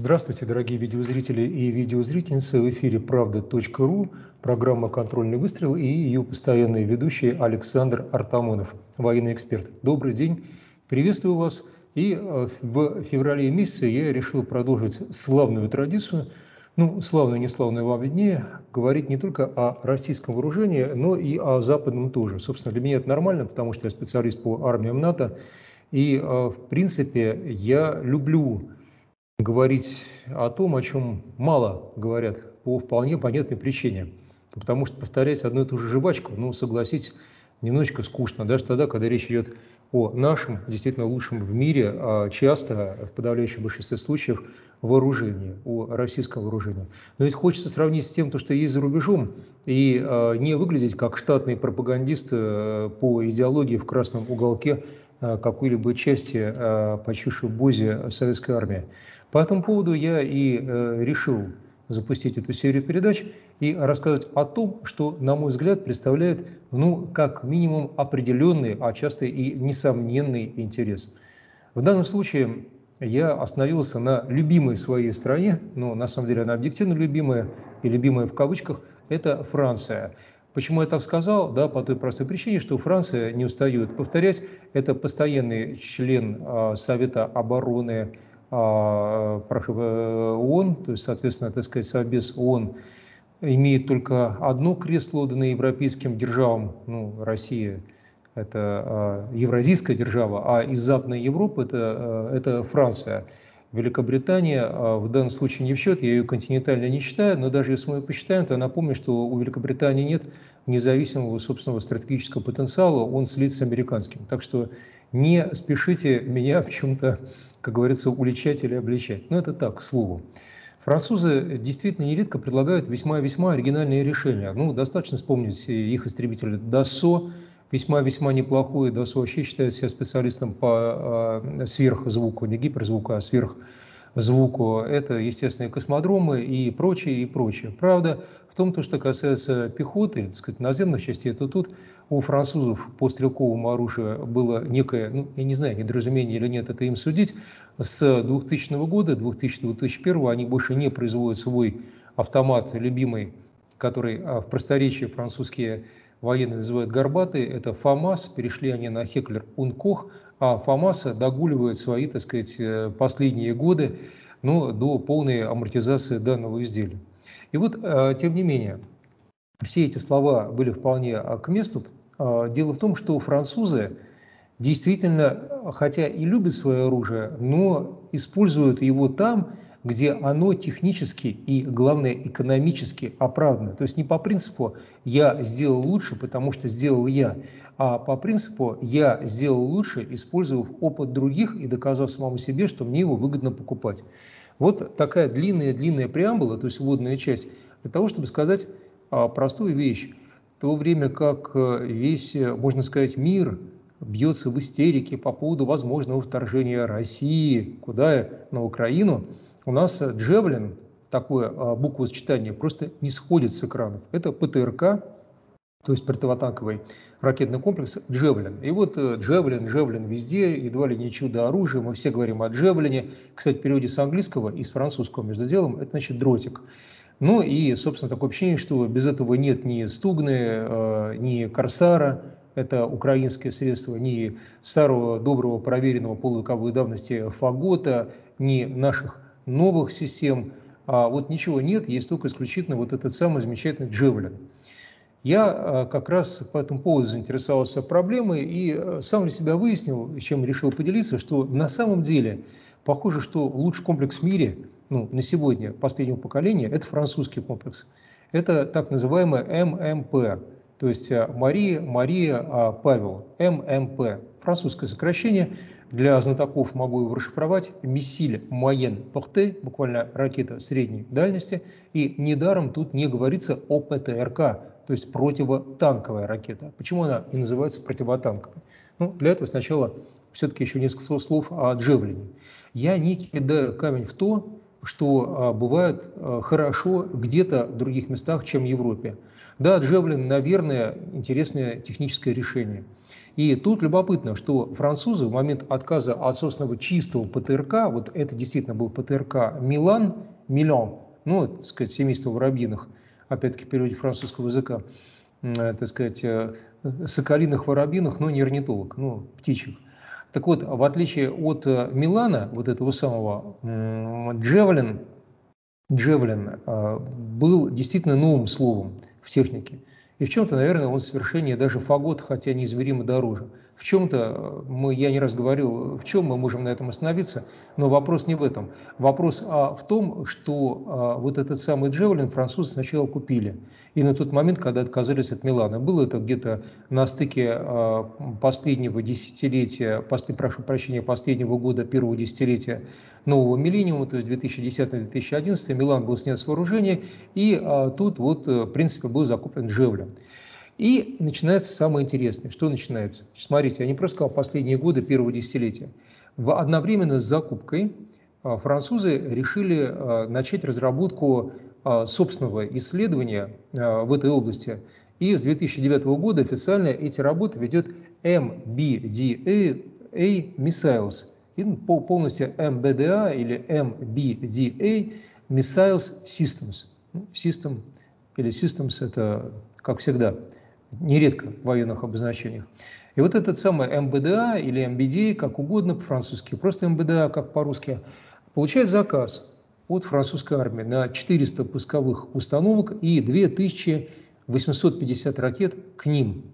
Здравствуйте, дорогие видеозрители и видеозрительницы. В эфире «Правда.ру», программа «Контрольный выстрел» и ее постоянный ведущий Александр Артамонов, военный эксперт. Добрый день, приветствую вас. И э, в феврале месяце я решил продолжить славную традицию, ну, славную, не славную вам виднее, говорить не только о российском вооружении, но и о западном тоже. Собственно, для меня это нормально, потому что я специалист по армиям НАТО, и, э, в принципе, я люблю говорить о том, о чем мало говорят по вполне понятной причине. Потому что повторять одну и ту же жвачку, ну, согласитесь, немножечко скучно, даже тогда, когда речь идет о нашем, действительно лучшем в мире, а часто, в подавляющем большинстве случаев, вооружении, о российском вооружении. Но ведь хочется сравнить с тем, то, что есть за рубежом, и э, не выглядеть как штатный пропагандист э, по идеологии в красном уголке какой-либо части э, почившей бозе советской армии. По этому поводу я и э, решил запустить эту серию передач и рассказывать о том, что, на мой взгляд, представляет, ну, как минимум определенный, а часто и несомненный интерес. В данном случае я остановился на любимой своей стране, но на самом деле она объективно любимая, и любимая в кавычках, это Франция. Почему я так сказал? Да, по той простой причине, что Франция, не устает повторять, это постоянный член э, Совета обороны а, прошу, э, ООН, то есть, соответственно, так сказать, Совбез ООН имеет только одно кресло, отданное европейским державам, ну, Россия – это а, евразийская держава, а из Западной Европы это, а, это Франция. Великобритания в данном случае не в счет, я ее континентально не считаю, но даже если мы ее посчитаем, то напомню, что у Великобритании нет независимого собственного стратегического потенциала, он слит с американским. Так что не спешите меня в чем-то как говорится, уличать или обличать. Но это так, к слову. Французы действительно нередко предлагают весьма-весьма оригинальные решения. Ну, достаточно вспомнить их истребителя Dassault, весьма-весьма неплохой. Dassault вообще считает себя специалистом по э, сверхзвуку, не гиперзвуку, а сверхзвуку звуку, это, естественно, космодромы и прочее, и прочее. Правда, в том, то, что касается пехоты, так сказать, наземных частей, то тут у французов по стрелковому оружию было некое, ну, я не знаю, недоразумение или нет, это им судить, с 2000 года, 2000-2001 они больше не производят свой автомат любимый, который а, в просторечии французские военные называют горбатый, это ФАМАС, перешли они на Хеклер Ункох, а ФАМАСа догуливает свои, так сказать, э, последние годы ну, до полной амортизации данного изделия. И вот, э, тем не менее, все эти слова были вполне а, к месту. А, дело в том, что французы действительно, хотя и любят свое оружие, но используют его там, где оно технически и, главное, экономически оправдано. То есть не по принципу «я сделал лучше, потому что сделал я», а по принципу «я сделал лучше, использовав опыт других и доказав самому себе, что мне его выгодно покупать». Вот такая длинная-длинная преамбула, то есть вводная часть, для того, чтобы сказать а, простую вещь. В то время как э, весь, э, можно сказать, мир бьется в истерике по поводу возможного вторжения России, куда на Украину – у нас Джевлин, такое а, буквосочетание, просто не сходит с экранов. Это ПТРК, то есть противотанковый ракетный комплекс Джевлин. И вот э, Джевлин, Джевлин везде, едва ли не чудо оружия, мы все говорим о Джевлине. Кстати, в переводе с английского и с французского между делом, это значит дротик. Ну и, собственно, такое ощущение, что без этого нет ни Стугны, э, ни Корсара, это украинские средства, ни старого, доброго, проверенного полувековой давности Фагота, ни наших новых систем. А вот ничего нет, есть только исключительно вот этот самый замечательный Джевелин. Я а, как раз по этому поводу заинтересовался проблемой и а, сам для себя выяснил, чем решил поделиться, что на самом деле похоже, что лучший комплекс в мире ну, на сегодня последнего поколения – это французский комплекс. Это так называемый ММП, то есть а, Мария, Мария, Павел, ММП, французское сокращение – для знатоков могу его расшифровать. Миссиль Моен Порте, буквально ракета средней дальности. И недаром тут не говорится о ПТРК, то есть противотанковая ракета. Почему она не называется противотанковой? Ну, для этого сначала все-таки еще несколько слов о Джевлине. Я не кидаю камень в то, что бывает хорошо где-то в других местах, чем в Европе. Да, Джевлин, наверное, интересное техническое решение. И тут любопытно, что французы в момент отказа от собственного чистого ПТРК, вот это действительно был ПТРК Милан, Милан, ну, так сказать, семейство воробьиных, опять-таки переводе французского языка, э, так сказать, э, соколиных воробьиных, но не орнитолог, ну, птичьих. Так вот, в отличие от э, Милана, вот этого самого, Джевлин, Джевлин был действительно новым словом в технике. И в чем-то, наверное, он совершеннее даже фагот, хотя неизмеримо дороже. В чем-то, э, мы, я не раз говорил, в чем мы можем на этом остановиться, но вопрос не в этом. Вопрос а, в том, что а, вот этот самый Джевелин французы сначала купили. И на тот момент, когда отказались от Милана, было это где-то на стыке а, последнего десятилетия, после, прошу прощения, последнего года, первого десятилетия нового миллениума, то есть 2010-2011, Милан был снят с вооружения, и а, тут вот, э, в принципе, был закуплен Джевелин. И начинается самое интересное. Что начинается? Смотрите, я не просто сказал последние годы первого десятилетия. В одновременно с закупкой а, французы решили а, начать разработку а, собственного исследования в этой области. И с 2009 года официально эти работы ведет MBDA Missiles, и полностью MBDA или MBDA Missiles Systems. Ну, system или Systems это, как всегда, нередко в военных обозначениях. И вот этот самый МБДА или МБД, как угодно по-французски, просто МБДА, как по-русски, получает заказ от французской армии на 400 пусковых установок и 2850 ракет к ним.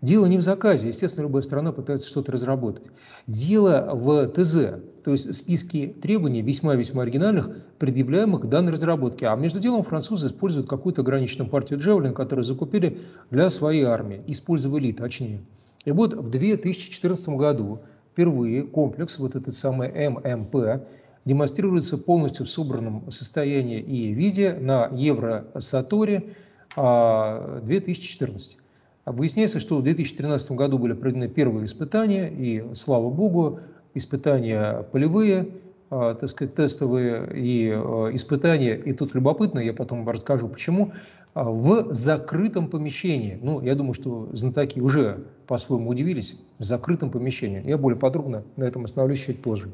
Дело не в заказе, естественно, любая страна пытается что-то разработать. Дело в ТЗ, то есть списке требований весьма-весьма оригинальных, предъявляемых к данной разработке. А между делом французы используют какую-то ограниченную партию Джевелин, которую закупили для своей армии, использовали точнее. И вот в 2014 году впервые комплекс, вот этот самый ММП, демонстрируется полностью в собранном состоянии и виде на Евросаторе 2014. Выясняется, что в 2013 году были проведены первые испытания, и, слава богу, испытания полевые, а, так сказать, тестовые и а, испытания, и тут любопытно, я потом расскажу почему, а, в закрытом помещении. Ну, я думаю, что знатоки уже по-своему удивились, в закрытом помещении. Я более подробно на этом остановлюсь чуть позже.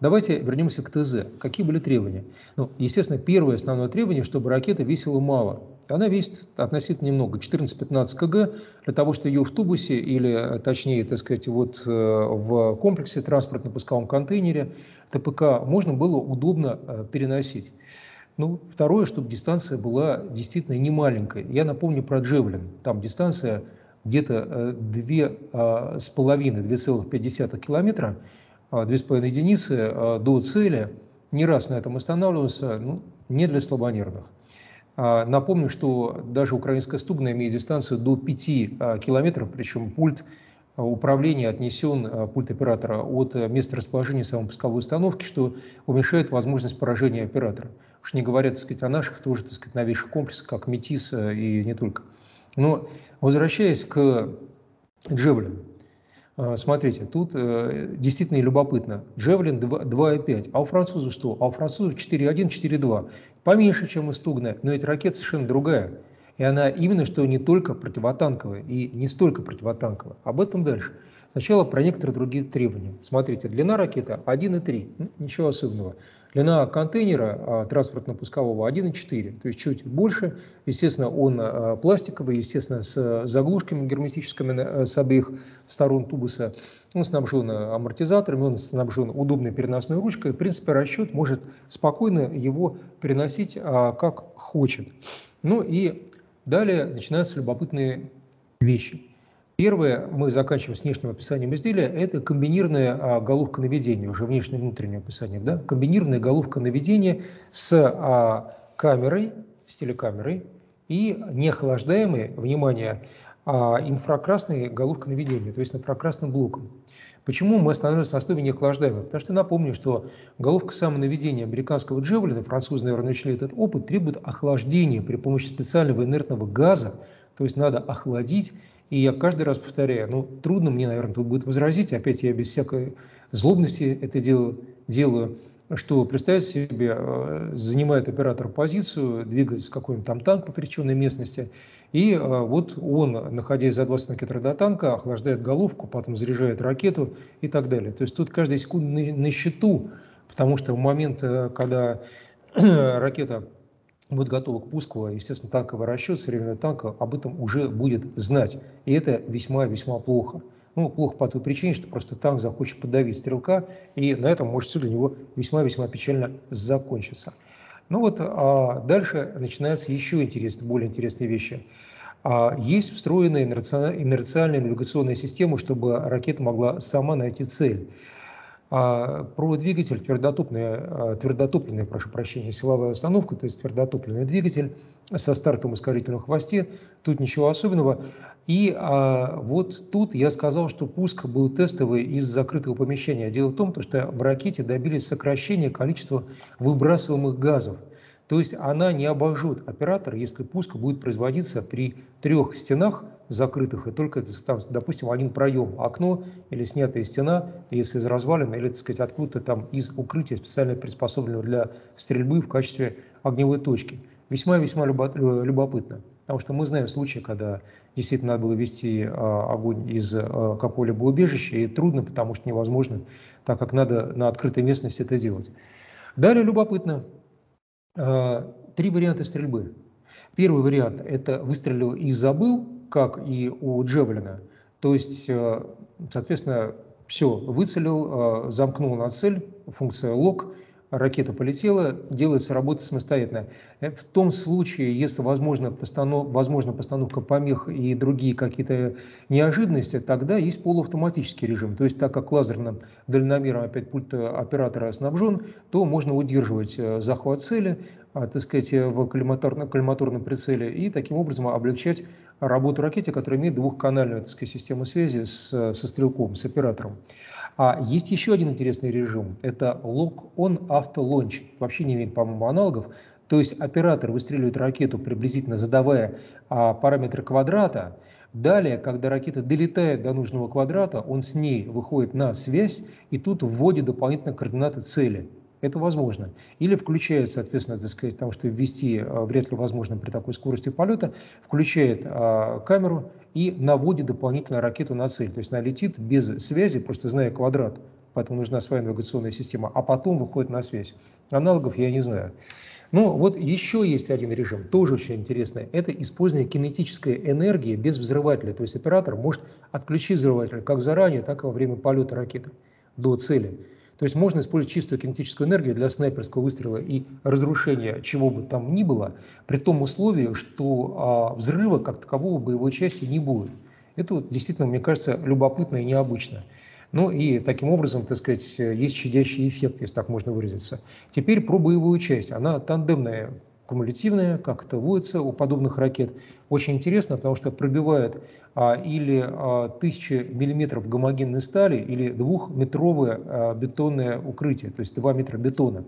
Давайте вернемся к ТЗ. Какие были требования? Ну, естественно, первое основное требование, чтобы ракета весила мало. Она весит относительно немного, 14-15 кг, для того, чтобы ее в тубусе или, точнее, так сказать, вот э, в комплексе транспортно-пусковом контейнере ТПК можно было удобно э, переносить. Ну, второе, чтобы дистанция была действительно не маленькой. Я напомню про Джевлин. Там дистанция где-то 2,5-2,5 э, километра. А, две с половиной единицы а, до цели. Не раз на этом останавливался, ну, не для слабонервных. А, напомню, что даже украинская стугна имеет дистанцию до 5 километров, причем пульт управления отнесен, пульт оператора, от места расположения самой пусковой установки, что уменьшает возможность поражения оператора. Уж не говоря, так сказать, о наших тоже, так сказать, новейших комплексах, как Метис и не только. Но возвращаясь к Джевлину, а, смотрите, тут э, действительно любопытно. Джевлин 2,5. А у французов что? А у французов 4,1, 4,2. Поменьше, чем у Стугна, но эта ракета совершенно другая. И она именно что не только противотанковая и не столько противотанковая. Об этом дальше. Сначала про некоторые другие требования. Смотрите, длина ракеты 1,3, ну, ничего особенного. Длина контейнера а, транспортно-пускового 1,4, то есть чуть больше. Естественно, он а, пластиковый, естественно, с заглушками герметическими с обеих сторон тубуса. Он снабжен амортизаторами, он снабжен удобной переносной ручкой. В принципе, расчет может спокойно его переносить а, как хочет. Ну и далее начинаются любопытные вещи. Первое, мы заканчиваем с внешним описанием изделия, это комбинированная а, головка наведения, уже внешнее и внутреннее описание, да? комбинированная головка наведения с а, камерой, с телекамерой и неохлаждаемой, внимание, а, инфракрасной головкой наведения, то есть инфракрасным блоком. Почему мы остановились на основе неохлаждаемой? Потому что напомню, что головка самонаведения американского Джевелина, французы, наверное, учли этот опыт, требует охлаждения при помощи специального инертного газа, то есть надо охладить и я каждый раз повторяю, ну, трудно мне, наверное, тут будет возразить, опять я без всякой злобности это делаю, делаю что, представьте себе, э, занимает оператор позицию, двигается какой-нибудь там танк по пересеченной местности, и э, вот он, находясь за 20 километров до танка, охлаждает головку, потом заряжает ракету и так далее. То есть тут каждая секунда на, на счету, потому что в момент, э, когда ракета будет готова к пуску, естественно, танковый расчет современного танка об этом уже будет знать. И это весьма-весьма плохо. Ну, плохо по той причине, что просто танк захочет подавить стрелка, и на этом может все для него весьма-весьма печально закончиться. Ну вот а дальше начинаются еще интересные, более интересные вещи. А есть встроенная инерциальная навигационная система, чтобы ракета могла сама найти цель. А про двигатель твердотопный, а, твердотопливный, прошу прощения, силовая установка, то есть твердотопливный двигатель со стартом ускорительном хвосте, тут ничего особенного. И а, вот тут я сказал, что пуск был тестовый из закрытого помещения. Дело в том, что в ракете добились сокращения количества выбрасываемых газов – то есть она не обожжет оператора, если пуск будет производиться при трех стенах закрытых, и только, там, допустим, один проем, окно или снятая стена, если из развалин, или, так сказать, откуда-то там из укрытия, специально приспособленного для стрельбы в качестве огневой точки. Весьма-весьма любопытно. Потому что мы знаем случаи, когда действительно надо было вести а, огонь из а, какого-либо убежища, и трудно, потому что невозможно, так как надо на открытой местности это делать. Далее любопытно, три варианта стрельбы. Первый вариант – это выстрелил и забыл, как и у Джевелина. То есть, а, соответственно, все, выцелил, а, замкнул на цель, функция лог, ракета полетела, делается работа самостоятельно. Э, в том случае, если возможно, постанов, возможно постановка помех и другие какие-то неожиданности, тогда есть полуавтоматический режим. То есть так как лазерным дальномером опять пульт оператора снабжен, то можно удерживать э, захват цели, так сказать, в коллиматорном, коллиматорном прицеле и таким образом облегчать работу ракете, которая имеет двухканальную систему связи с, со стрелком, с оператором. А есть еще один интересный режим. Это Lock-on Auto Launch. Вообще не имеет, по-моему, аналогов. То есть оператор выстреливает ракету, приблизительно задавая а, параметры квадрата. Далее, когда ракета долетает до нужного квадрата, он с ней выходит на связь и тут вводит дополнительно координаты цели. Это возможно. Или включает, соответственно, так сказать, потому что ввести а, вряд ли возможно при такой скорости полета, включает а, камеру и наводит дополнительно ракету на цель. То есть она летит без связи, просто зная квадрат, поэтому нужна своя навигационная система, а потом выходит на связь. Аналогов я не знаю. Ну, вот еще есть один режим, тоже очень интересный. Это использование кинетической энергии без взрывателя. То есть оператор может отключить взрыватель как заранее, так и во время полета ракеты до цели. То есть можно использовать чистую кинетическую энергию для снайперского выстрела и разрушения чего бы там ни было, при том условии, что а, взрыва как такового боевой части не будет. Это вот действительно, мне кажется, любопытно и необычно. Ну и таким образом, так сказать, есть щадящий эффект, если так можно выразиться. Теперь про боевую часть. Она тандемная кумулятивная, как это водится у подобных ракет. Очень интересно, потому что пробивает а, или а, тысячи миллиметров гомогенной стали, или двухметровое а, бетонное укрытие, то есть 2 метра бетона.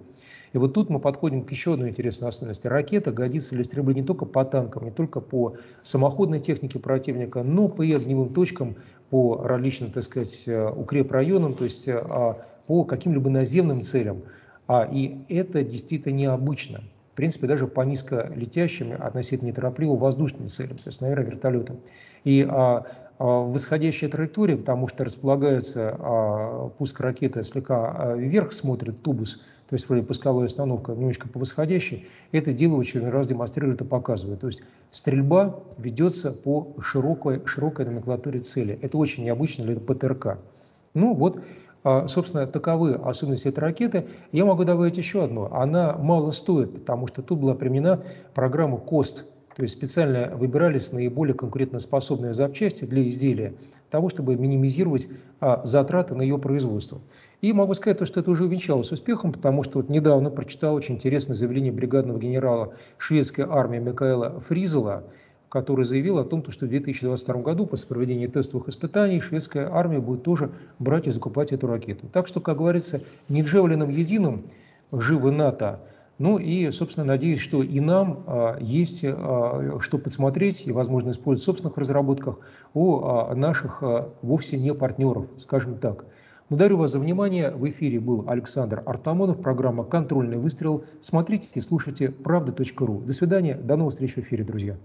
И вот тут мы подходим к еще одной интересной особенности. Ракета годится для стрельбы не только по танкам, не только по самоходной технике противника, но по и огневым точкам, по различным, так сказать, укрепрайонам, то есть а, по каким-либо наземным целям. А, и это действительно необычно в принципе, даже по низколетящим, относительно неторопливо воздушным целям, то есть, наверное, вертолетам. И а, а, восходящая траектория, потому что располагается а, пуск ракеты слегка а, вверх, смотрит тубус, то есть пусковая установка немножечко по восходящей, это дело очередной раз демонстрирует и показывает. То есть стрельба ведется по широкой, широкой номенклатуре цели. Это очень необычно для ПТРК. Ну вот, собственно, таковы особенности этой ракеты. Я могу добавить еще одну. Она мало стоит, потому что тут была применена программа КОСТ, то есть специально выбирались наиболее конкурентоспособные запчасти для изделия, того, чтобы минимизировать а, затраты на ее производство. И могу сказать, что это уже увенчалось успехом, потому что вот недавно прочитал очень интересное заявление бригадного генерала шведской армии Микаэла Фризела, который заявил о том, что в 2022 году после проведения тестовых испытаний шведская армия будет тоже брать и закупать эту ракету. Так что, как говорится, не Джевелином единым живы НАТО, ну и, собственно, надеюсь, что и нам а, есть а, что подсмотреть и, возможно, использовать в собственных разработках у а, наших а, вовсе не партнеров, скажем так. Благодарю вас за внимание. В эфире был Александр Артамонов, программа «Контрольный выстрел». Смотрите и слушайте правда.ру. До свидания, до новых встреч в эфире, друзья.